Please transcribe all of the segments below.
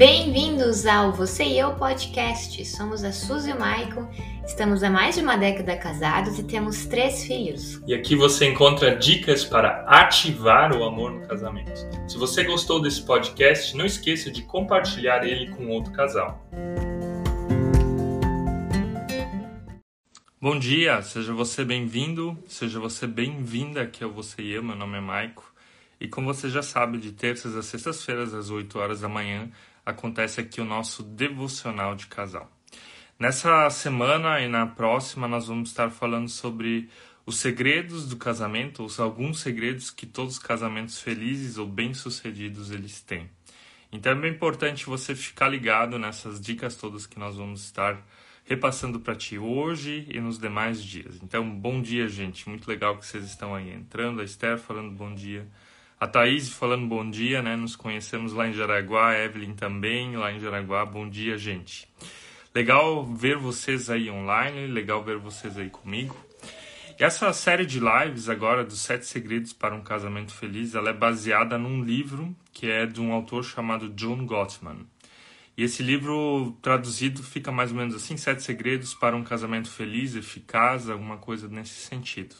Bem-vindos ao Você e Eu Podcast. Somos a Suzy e o Maicon, estamos há mais de uma década casados e temos três filhos. E aqui você encontra dicas para ativar o amor no casamento. Se você gostou desse podcast, não esqueça de compartilhar ele com outro casal. Bom dia, seja você bem-vindo, seja você bem-vinda aqui ao Você e Eu. Meu nome é Maico. E como você já sabe, de terças a sextas-feiras, às 8 horas da manhã, acontece aqui o nosso devocional de casal. Nessa semana e na próxima nós vamos estar falando sobre os segredos do casamento, ou alguns segredos que todos os casamentos felizes ou bem-sucedidos eles têm. Então é bem importante você ficar ligado nessas dicas todas que nós vamos estar repassando para ti hoje e nos demais dias. Então, bom dia, gente. Muito legal que vocês estão aí entrando. A Esther falando bom dia. A Thaís falando bom dia, né? Nos conhecemos lá em Jaraguá, a Evelyn também lá em Jaraguá. Bom dia, gente. Legal ver vocês aí online, legal ver vocês aí comigo. E essa série de lives agora dos Sete Segredos para um Casamento Feliz, ela é baseada num livro que é de um autor chamado John Gottman. E esse livro traduzido fica mais ou menos assim: Sete Segredos para um Casamento Feliz, Eficaz, alguma coisa nesse sentido.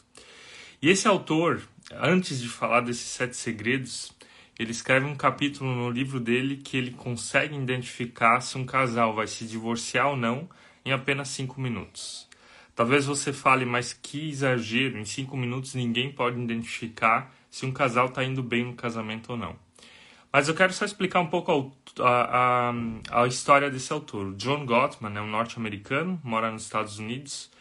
E esse autor, antes de falar desses sete segredos, ele escreve um capítulo no livro dele que ele consegue identificar se um casal vai se divorciar ou não em apenas cinco minutos. Talvez você fale, mas que exagero, em cinco minutos ninguém pode identificar se um casal está indo bem no casamento ou não. Mas eu quero só explicar um pouco a, a, a história desse autor. John Gottman é um norte-americano, mora nos Estados Unidos,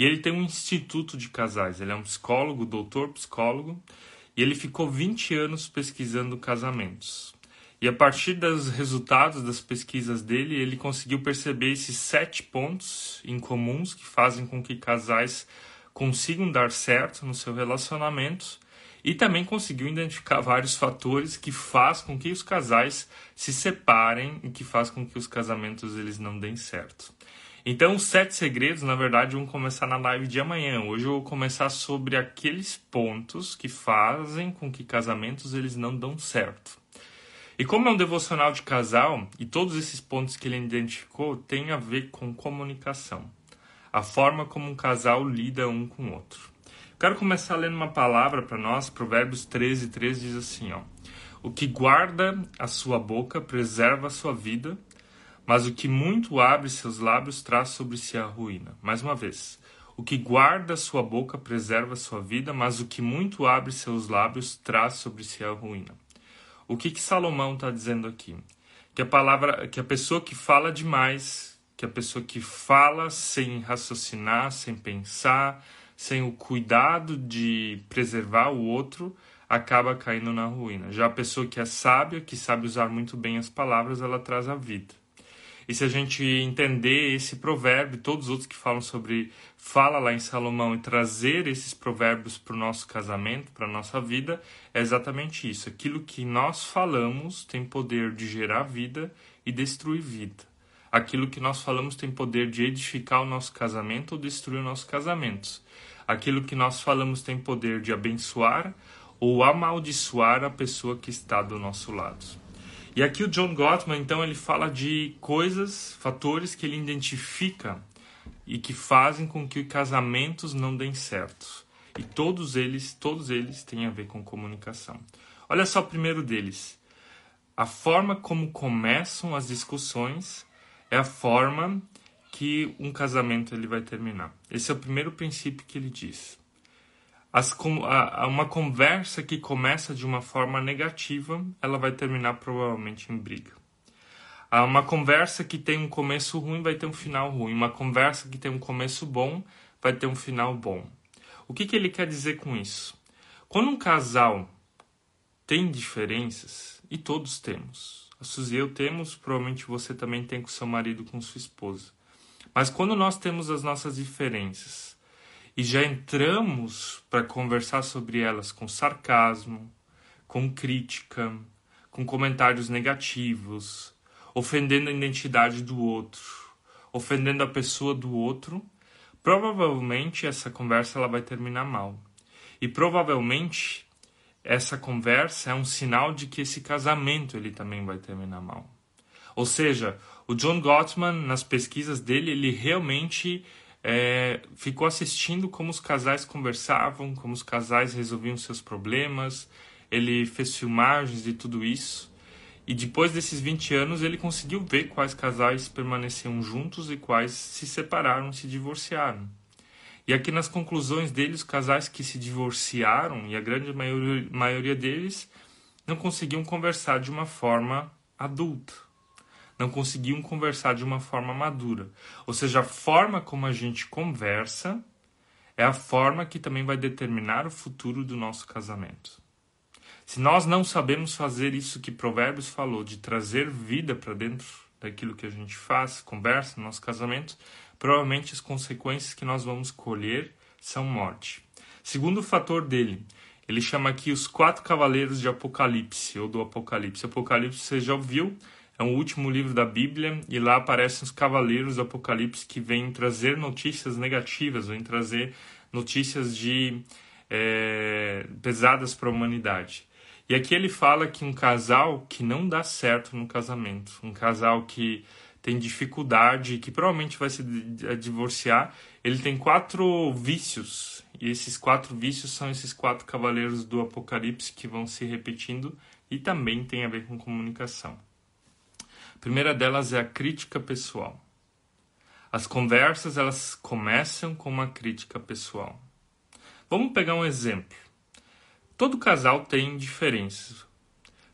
e ele tem um instituto de casais. Ele é um psicólogo, doutor psicólogo, e ele ficou 20 anos pesquisando casamentos. E a partir dos resultados das pesquisas dele, ele conseguiu perceber esses sete pontos incomuns que fazem com que casais consigam dar certo no seu relacionamento e também conseguiu identificar vários fatores que faz com que os casais se separem e que faz com que os casamentos eles não deem certo. Então, os sete segredos, na verdade, vão começar na live de amanhã. Hoje eu vou começar sobre aqueles pontos que fazem com que casamentos eles não dão certo. E como é um devocional de casal, e todos esses pontos que ele identificou têm a ver com comunicação. A forma como um casal lida um com o outro. Quero começar lendo uma palavra para nós, Provérbios 13, 13 diz assim, ó. O que guarda a sua boca preserva a sua vida, mas o que muito abre seus lábios traz sobre si a ruína. Mais uma vez. O que guarda sua boca preserva sua vida, mas o que muito abre seus lábios traz sobre si a ruína. O que, que Salomão está dizendo aqui? Que a palavra, que a pessoa que fala demais, que a pessoa que fala sem raciocinar, sem pensar, sem o cuidado de preservar o outro, acaba caindo na ruína. Já a pessoa que é sábia, que sabe usar muito bem as palavras, ela traz a vida. E se a gente entender esse provérbio e todos os outros que falam sobre fala lá em Salomão e trazer esses provérbios para o nosso casamento, para a nossa vida, é exatamente isso. Aquilo que nós falamos tem poder de gerar vida e destruir vida. Aquilo que nós falamos tem poder de edificar o nosso casamento ou destruir o nosso casamento. Aquilo que nós falamos tem poder de abençoar ou amaldiçoar a pessoa que está do nosso lado. E aqui o John Gottman, então, ele fala de coisas, fatores que ele identifica e que fazem com que casamentos não deem certo. E todos eles, todos eles têm a ver com comunicação. Olha só o primeiro deles. A forma como começam as discussões é a forma que um casamento ele vai terminar. Esse é o primeiro princípio que ele diz. As, a, a uma conversa que começa de uma forma negativa, ela vai terminar provavelmente em briga. A uma conversa que tem um começo ruim vai ter um final ruim. Uma conversa que tem um começo bom vai ter um final bom. O que, que ele quer dizer com isso? Quando um casal tem diferenças, e todos temos, a Suzy e eu temos, provavelmente você também tem com seu marido, com sua esposa. Mas quando nós temos as nossas diferenças, e já entramos para conversar sobre elas com sarcasmo, com crítica, com comentários negativos, ofendendo a identidade do outro, ofendendo a pessoa do outro, provavelmente essa conversa ela vai terminar mal. E provavelmente essa conversa é um sinal de que esse casamento ele também vai terminar mal. Ou seja, o John Gottman, nas pesquisas dele, ele realmente é, ficou assistindo como os casais conversavam, como os casais resolviam seus problemas, ele fez filmagens de tudo isso. E depois desses 20 anos, ele conseguiu ver quais casais permaneciam juntos e quais se separaram, se divorciaram. E aqui nas conclusões dele, os casais que se divorciaram, e a grande maioria, maioria deles, não conseguiam conversar de uma forma adulta não conseguiam conversar de uma forma madura. Ou seja, a forma como a gente conversa é a forma que também vai determinar o futuro do nosso casamento. Se nós não sabemos fazer isso que Provérbios falou, de trazer vida para dentro daquilo que a gente faz, conversa no nosso casamento, provavelmente as consequências que nós vamos colher são morte. Segundo fator dele, ele chama aqui os quatro cavaleiros de Apocalipse, ou do Apocalipse. Apocalipse você já ouviu, é o último livro da Bíblia e lá aparecem os cavaleiros do Apocalipse que vêm trazer notícias negativas, vêm trazer notícias de é, pesadas para a humanidade. E aqui ele fala que um casal que não dá certo no casamento, um casal que tem dificuldade, que provavelmente vai se divorciar, ele tem quatro vícios. E esses quatro vícios são esses quatro cavaleiros do Apocalipse que vão se repetindo e também tem a ver com comunicação. Primeira delas é a crítica pessoal. As conversas elas começam com uma crítica pessoal. Vamos pegar um exemplo. Todo casal tem diferenças.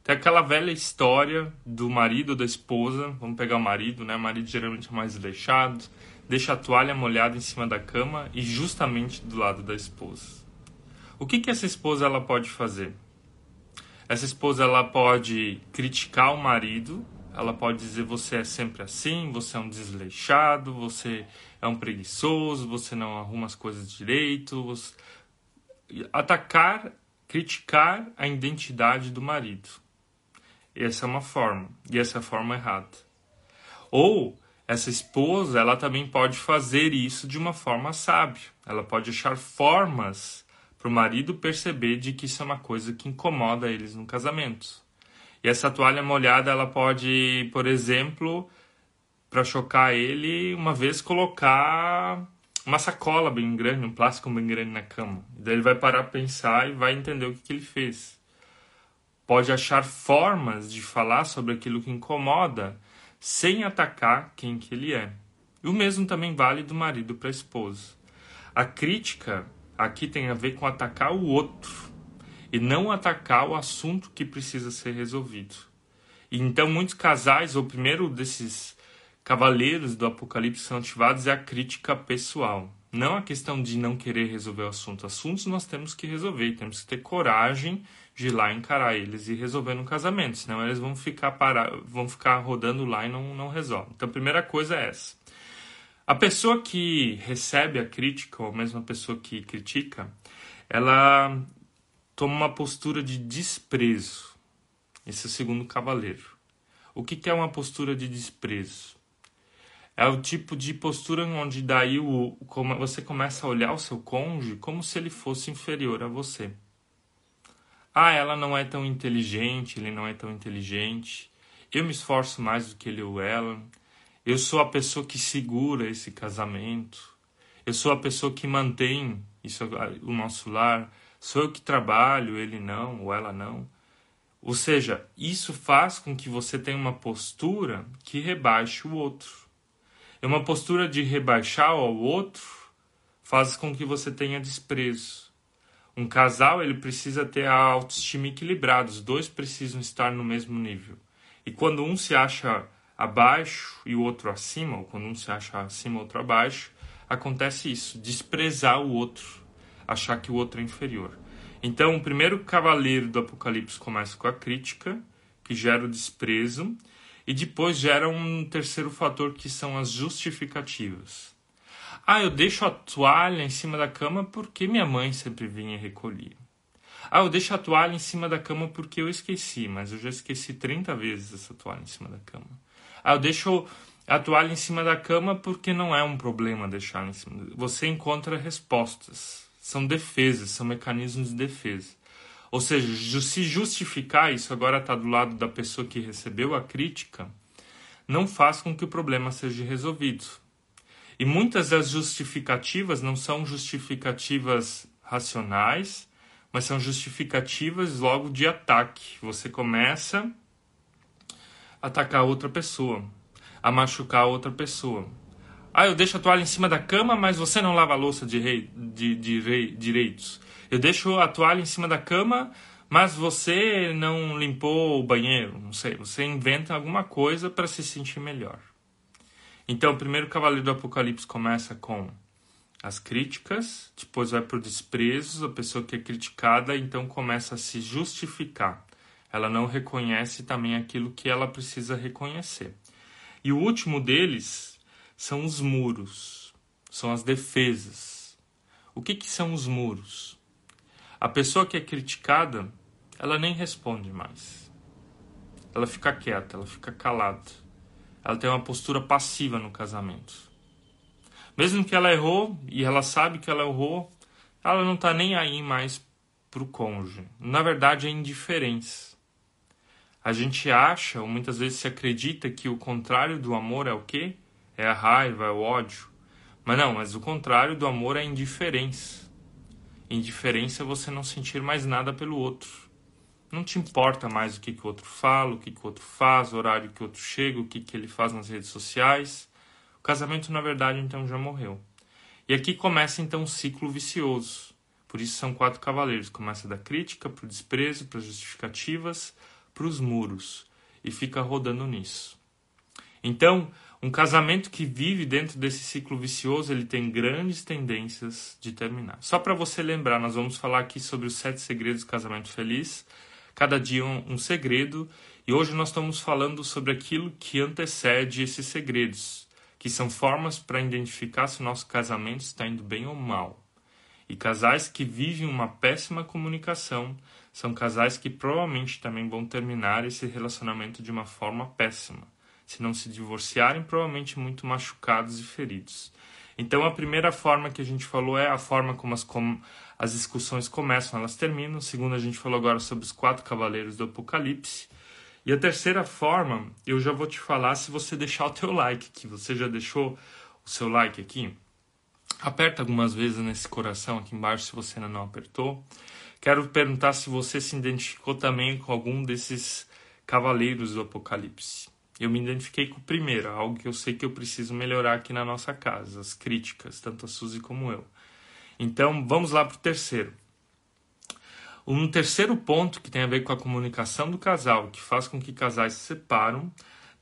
Tem aquela velha história do marido ou da esposa. Vamos pegar o marido, né? O marido geralmente é mais deixado, deixa a toalha molhada em cima da cama e justamente do lado da esposa. O que que essa esposa ela pode fazer? Essa esposa ela pode criticar o marido ela pode dizer você é sempre assim, você é um desleixado, você é um preguiçoso, você não arruma as coisas direito. Você... Atacar, criticar a identidade do marido. Essa é uma forma, e essa é a forma errada. Ou essa esposa, ela também pode fazer isso de uma forma sábia. Ela pode achar formas para o marido perceber de que isso é uma coisa que incomoda eles no casamento. E essa toalha molhada, ela pode, por exemplo, para chocar ele, uma vez colocar uma sacola bem grande, um plástico bem grande na cama. Daí ele vai parar para pensar e vai entender o que, que ele fez. Pode achar formas de falar sobre aquilo que incomoda sem atacar quem que ele é. E o mesmo também vale do marido para a esposa. A crítica aqui tem a ver com atacar o outro e não atacar o assunto que precisa ser resolvido. E então muitos casais, o primeiro desses cavaleiros do Apocalipse são ativados é a crítica pessoal. Não a questão de não querer resolver o assunto. Assuntos nós temos que resolver, temos que ter coragem de ir lá encarar eles e resolver no casamento, senão eles vão ficar parar, vão ficar rodando lá e não, não resolvem. Então a primeira coisa é essa. A pessoa que recebe a crítica, ou mesmo a pessoa que critica, ela toma uma postura de desprezo. Esse é o segundo cavaleiro. O que, é uma postura de desprezo? É o tipo de postura onde daí o, você começa a olhar o seu cônjuge como se ele fosse inferior a você. Ah, ela não é tão inteligente, ele não é tão inteligente. Eu me esforço mais do que ele ou ela. Eu sou a pessoa que segura esse casamento. Eu sou a pessoa que mantém isso, o nosso lar. Sou eu que trabalho, ele não, ou ela não. Ou seja, isso faz com que você tenha uma postura que rebaixe o outro. É uma postura de rebaixar ao outro faz com que você tenha desprezo. Um casal ele precisa ter a autoestima equilibrada, os dois precisam estar no mesmo nível. E quando um se acha abaixo e o outro acima, ou quando um se acha acima e o outro abaixo, acontece isso, desprezar o outro achar que o outro é inferior. Então, o primeiro cavaleiro do Apocalipse começa com a crítica, que gera o desprezo, e depois gera um terceiro fator que são as justificativas. Ah, eu deixo a toalha em cima da cama porque minha mãe sempre vinha recolher. Ah, eu deixo a toalha em cima da cama porque eu esqueci, mas eu já esqueci 30 vezes essa toalha em cima da cama. Ah, eu deixo a toalha em cima da cama porque não é um problema deixar em cima. Você encontra respostas são defesas, são mecanismos de defesa. Ou seja, se justificar isso agora está do lado da pessoa que recebeu a crítica, não faz com que o problema seja resolvido. E muitas das justificativas não são justificativas racionais, mas são justificativas logo de ataque. Você começa a atacar outra pessoa, a machucar outra pessoa. Ah, eu deixo a toalha em cima da cama, mas você não lava a louça de, rei, de, de rei, direitos. Eu deixo a toalha em cima da cama, mas você não limpou o banheiro. Não sei, você inventa alguma coisa para se sentir melhor. Então, o primeiro cavaleiro do Apocalipse começa com as críticas, depois vai para o desprezo, a pessoa que é criticada então começa a se justificar. Ela não reconhece também aquilo que ela precisa reconhecer. E o último deles são os muros, são as defesas. O que, que são os muros? A pessoa que é criticada, ela nem responde mais. Ela fica quieta, ela fica calada ela tem uma postura passiva no casamento. Mesmo que ela errou e ela sabe que ela errou, ela não está nem aí mais para o cônjuge. Na verdade, é indiferença. A gente acha, ou muitas vezes se acredita, que o contrário do amor é o quê? É a raiva, é o ódio. Mas não, mas o contrário do amor é a indiferença. Indiferença é você não sentir mais nada pelo outro. Não te importa mais o que, que o outro fala, o que, que o outro faz, o horário que o outro chega, o que, que ele faz nas redes sociais. O casamento, na verdade, então já morreu. E aqui começa então um ciclo vicioso. Por isso são quatro cavaleiros. Começa da crítica, para o desprezo, para as justificativas, para os muros. E fica rodando nisso. Então, um casamento que vive dentro desse ciclo vicioso, ele tem grandes tendências de terminar. Só para você lembrar, nós vamos falar aqui sobre os sete segredos do casamento feliz cada dia um, um segredo, e hoje nós estamos falando sobre aquilo que antecede esses segredos, que são formas para identificar se o nosso casamento está indo bem ou mal. E casais que vivem uma péssima comunicação são casais que provavelmente também vão terminar esse relacionamento de uma forma péssima. Se não se divorciarem, provavelmente muito machucados e feridos. Então, a primeira forma que a gente falou é a forma como as, como as discussões começam, elas terminam. Segundo, a gente falou agora sobre os quatro cavaleiros do Apocalipse. E a terceira forma, eu já vou te falar se você deixar o teu like aqui. Você já deixou o seu like aqui? Aperta algumas vezes nesse coração aqui embaixo se você ainda não apertou. Quero perguntar se você se identificou também com algum desses cavaleiros do Apocalipse. Eu me identifiquei com o primeiro, algo que eu sei que eu preciso melhorar aqui na nossa casa, as críticas, tanto a Suzy como eu. Então, vamos lá para o terceiro. Um terceiro ponto que tem a ver com a comunicação do casal, que faz com que casais se separam,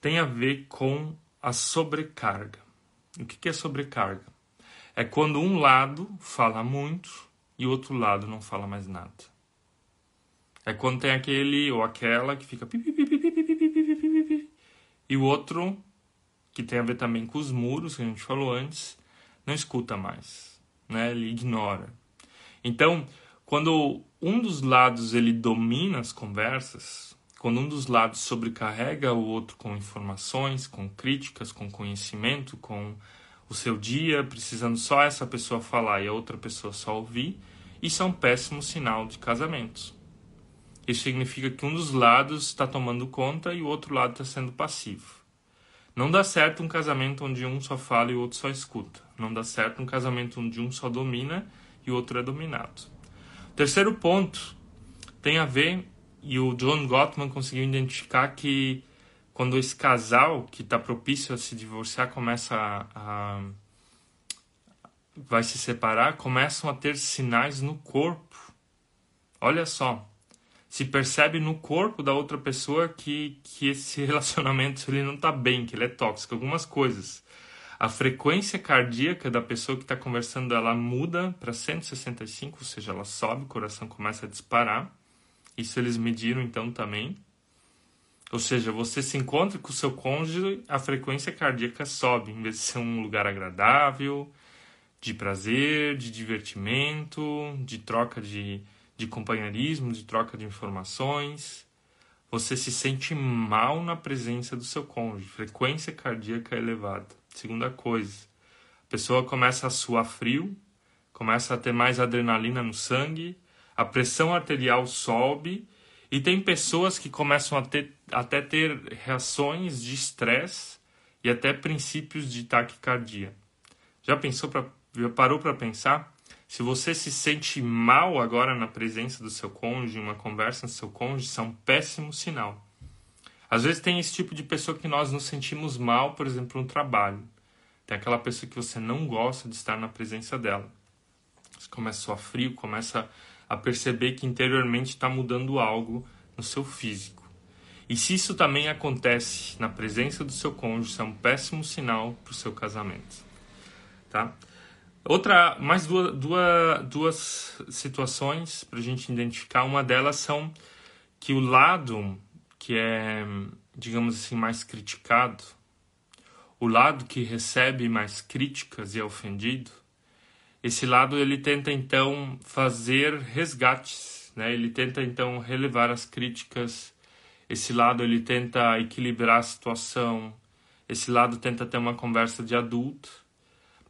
tem a ver com a sobrecarga. O que é sobrecarga? É quando um lado fala muito e o outro lado não fala mais nada. É quando tem aquele ou aquela que fica e o outro, que tem a ver também com os muros, que a gente falou antes, não escuta mais, né? Ele ignora. Então, quando um dos lados ele domina as conversas, quando um dos lados sobrecarrega o outro com informações, com críticas, com conhecimento, com o seu dia, precisando só essa pessoa falar e a outra pessoa só ouvir, isso é um péssimo sinal de casamento. Isso significa que um dos lados está tomando conta e o outro lado está sendo passivo. Não dá certo um casamento onde um só fala e o outro só escuta. Não dá certo um casamento onde um só domina e o outro é dominado. O terceiro ponto tem a ver, e o John Gottman conseguiu identificar que quando esse casal que está propício a se divorciar começa a, a vai se separar, começam a ter sinais no corpo. Olha só, se percebe no corpo da outra pessoa que, que esse relacionamento ele não está bem, que ele é tóxico, algumas coisas. A frequência cardíaca da pessoa que está conversando ela muda para 165, ou seja, ela sobe, o coração começa a disparar. Isso eles mediram então também. Ou seja, você se encontra com o seu cônjuge, a frequência cardíaca sobe, em vez de ser um lugar agradável, de prazer, de divertimento, de troca de de companheirismo, de troca de informações. Você se sente mal na presença do seu cônjuge, frequência cardíaca elevada. Segunda coisa, a pessoa começa a suar frio, começa a ter mais adrenalina no sangue, a pressão arterial sobe E tem pessoas que começam a ter, até ter reações de estresse e até princípios de taquicardia. Já pensou para já parou para pensar? Se você se sente mal agora na presença do seu cônjuge, uma conversa com seu cônjuge, isso é um péssimo sinal. Às vezes tem esse tipo de pessoa que nós nos sentimos mal, por exemplo, no trabalho. Tem aquela pessoa que você não gosta de estar na presença dela. Você começa a frio, começa a perceber que interiormente está mudando algo no seu físico. E se isso também acontece na presença do seu cônjuge, isso é um péssimo sinal para o seu casamento. Tá? Outra, mais duas, duas, duas situações para a gente identificar. Uma delas são que o lado que é, digamos assim, mais criticado, o lado que recebe mais críticas e é ofendido, esse lado ele tenta então fazer resgates, né? Ele tenta então relevar as críticas. Esse lado ele tenta equilibrar a situação. Esse lado tenta ter uma conversa de adulto.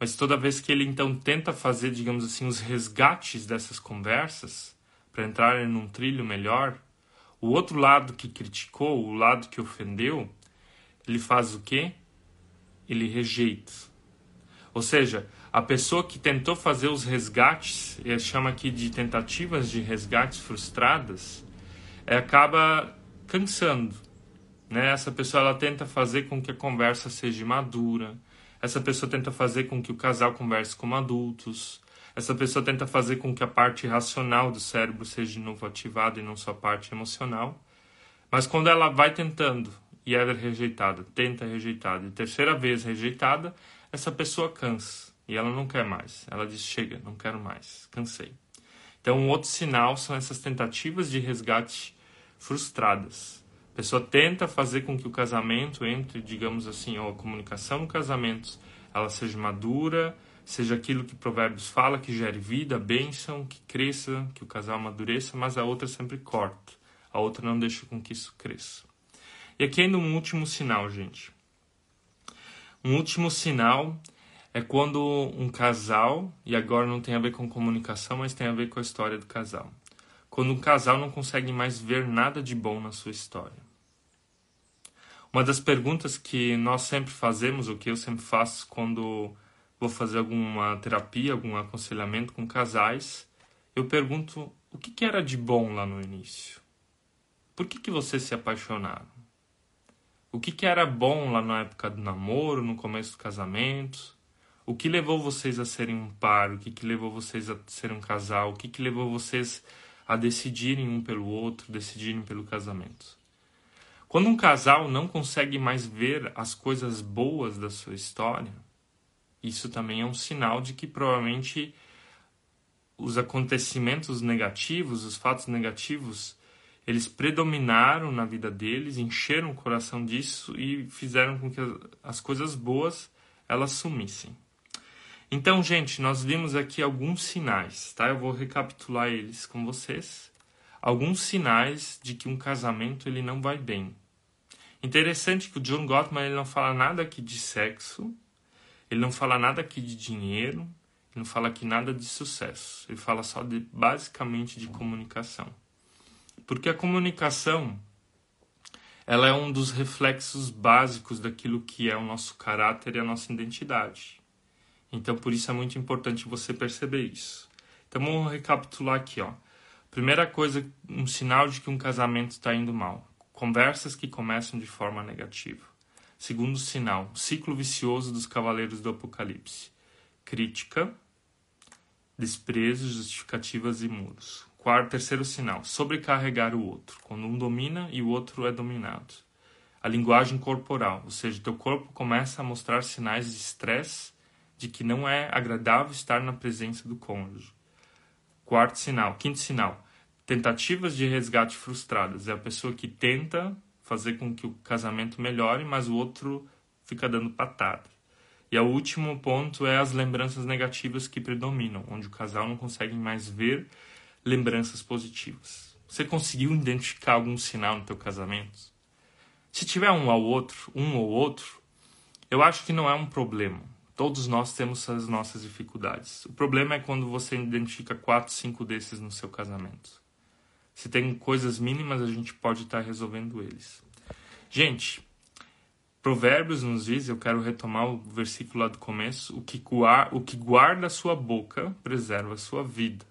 Mas toda vez que ele então tenta fazer, digamos assim, os resgates dessas conversas para entrarem num trilho melhor, o outro lado que criticou, o lado que ofendeu, ele faz o quê? Ele rejeita. Ou seja, a pessoa que tentou fazer os resgates, e chama aqui de tentativas de resgates frustradas, é, acaba cansando. Né? Essa pessoa ela tenta fazer com que a conversa seja madura, essa pessoa tenta fazer com que o casal converse como adultos, essa pessoa tenta fazer com que a parte racional do cérebro seja de novo ativada e não só a parte emocional. Mas quando ela vai tentando e é rejeitada, tenta rejeitada, e terceira vez rejeitada, essa pessoa cansa e ela não quer mais. Ela diz: chega, não quero mais, cansei. Então, um outro sinal são essas tentativas de resgate frustradas. A pessoa tenta fazer com que o casamento entre, digamos assim, ou a comunicação no casamento, ela seja madura, seja aquilo que Provérbios fala, que gere vida, bênção, que cresça, que o casal amadureça, mas a outra sempre corta. A outra não deixa com que isso cresça. E aqui ainda um último sinal, gente. Um último sinal é quando um casal, e agora não tem a ver com comunicação, mas tem a ver com a história do casal. Quando um casal não consegue mais ver nada de bom na sua história. Uma das perguntas que nós sempre fazemos, o que eu sempre faço quando vou fazer alguma terapia, algum aconselhamento com casais, eu pergunto o que, que era de bom lá no início? Por que, que vocês se apaixonaram? O que, que era bom lá na época do namoro, no começo do casamento? O que levou vocês a serem um par? O que, que levou vocês a serem um casal? O que, que levou vocês a decidirem um pelo outro, decidirem pelo casamento? Quando um casal não consegue mais ver as coisas boas da sua história, isso também é um sinal de que provavelmente os acontecimentos negativos, os fatos negativos, eles predominaram na vida deles, encheram o coração disso e fizeram com que as coisas boas elas sumissem. Então, gente, nós vimos aqui alguns sinais, tá? Eu vou recapitular eles com vocês. Alguns sinais de que um casamento ele não vai bem. Interessante que o John Gottman ele não fala nada aqui de sexo, ele não fala nada aqui de dinheiro, ele não fala aqui nada de sucesso. Ele fala só de basicamente de comunicação. Porque a comunicação ela é um dos reflexos básicos daquilo que é o nosso caráter e a nossa identidade. Então, por isso é muito importante você perceber isso. Então, vamos recapitular aqui, ó. Primeira coisa, um sinal de que um casamento está indo mal. Conversas que começam de forma negativa. Segundo sinal, ciclo vicioso dos cavaleiros do Apocalipse. Crítica, desprezo, justificativas e muros. Quarto, terceiro sinal, sobrecarregar o outro, quando um domina e o outro é dominado. A linguagem corporal, ou seja, teu corpo começa a mostrar sinais de estresse de que não é agradável estar na presença do cônjuge. Quarto sinal, quinto sinal, tentativas de resgate frustradas. É a pessoa que tenta fazer com que o casamento melhore, mas o outro fica dando patada. E o último ponto é as lembranças negativas que predominam, onde o casal não consegue mais ver lembranças positivas. Você conseguiu identificar algum sinal no teu casamento? Se tiver um ao outro, um ou outro, eu acho que não é um problema. Todos nós temos as nossas dificuldades. O problema é quando você identifica quatro, cinco desses no seu casamento. Se tem coisas mínimas, a gente pode estar tá resolvendo eles. Gente, Provérbios nos diz, eu quero retomar o versículo lá do começo, o que, guarda, o que guarda a sua boca preserva a sua vida,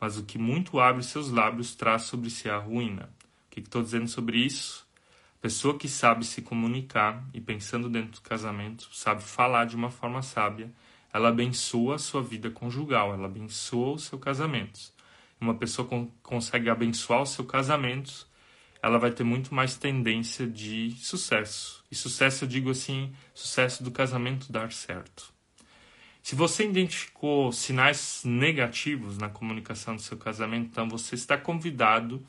mas o que muito abre seus lábios traz sobre si a ruína. O que estou dizendo sobre isso? A pessoa que sabe se comunicar e pensando dentro do casamento, sabe falar de uma forma sábia, ela abençoa a sua vida conjugal, ela abençoa o seu casamento. Uma pessoa con consegue abençoar o seu casamento, ela vai ter muito mais tendência de sucesso. E sucesso, eu digo assim, sucesso do casamento dar certo. Se você identificou sinais negativos na comunicação do seu casamento, então você está convidado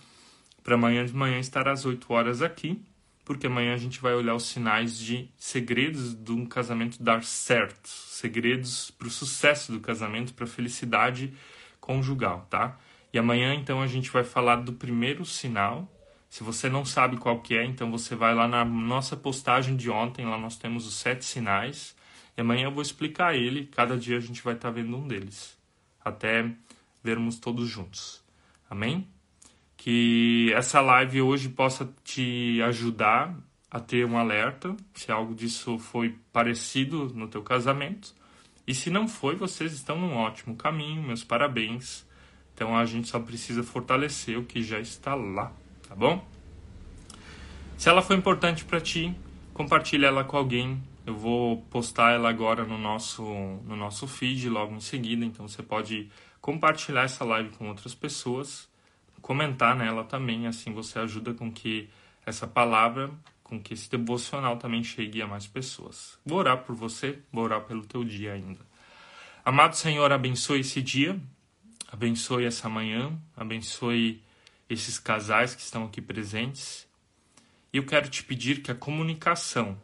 para amanhã de manhã estar às 8 horas aqui, porque amanhã a gente vai olhar os sinais de segredos de um casamento dar certo, segredos para o sucesso do casamento, para a felicidade conjugal, tá? E amanhã então a gente vai falar do primeiro sinal se você não sabe qual que é, então você vai lá na nossa postagem de ontem, lá nós temos os sete sinais. E amanhã eu vou explicar ele, cada dia a gente vai estar tá vendo um deles. Até vermos todos juntos. Amém? Que essa live hoje possa te ajudar a ter um alerta, se algo disso foi parecido no teu casamento. E se não foi, vocês estão num ótimo caminho, meus parabéns. Então a gente só precisa fortalecer o que já está lá tá bom? Se ela foi importante para ti, compartilha ela com alguém. Eu vou postar ela agora no nosso no nosso feed logo em seguida, então você pode compartilhar essa live com outras pessoas, comentar nela também, assim você ajuda com que essa palavra, com que esse devocional também chegue a mais pessoas. Vou orar por você, vou orar pelo teu dia ainda. Amado Senhor, abençoe esse dia, abençoe essa manhã, abençoe esses casais que estão aqui presentes. E eu quero te pedir que a comunicação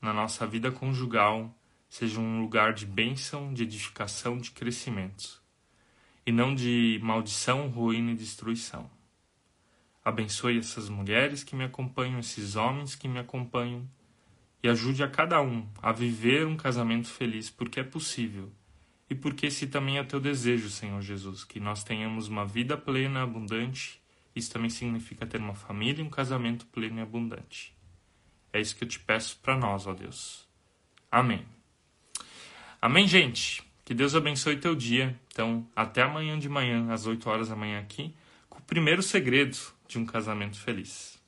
na nossa vida conjugal seja um lugar de bênção, de edificação, de crescimento, e não de maldição, ruína e destruição. Abençoe essas mulheres que me acompanham, esses homens que me acompanham, e ajude a cada um a viver um casamento feliz, porque é possível. E porque esse também é teu desejo, Senhor Jesus, que nós tenhamos uma vida plena, abundante isso também significa ter uma família e um casamento pleno e abundante. É isso que eu te peço para nós, ó Deus. Amém. Amém, gente. Que Deus abençoe teu dia. Então, até amanhã de manhã, às 8 horas da manhã aqui, com o primeiro segredo de um casamento feliz.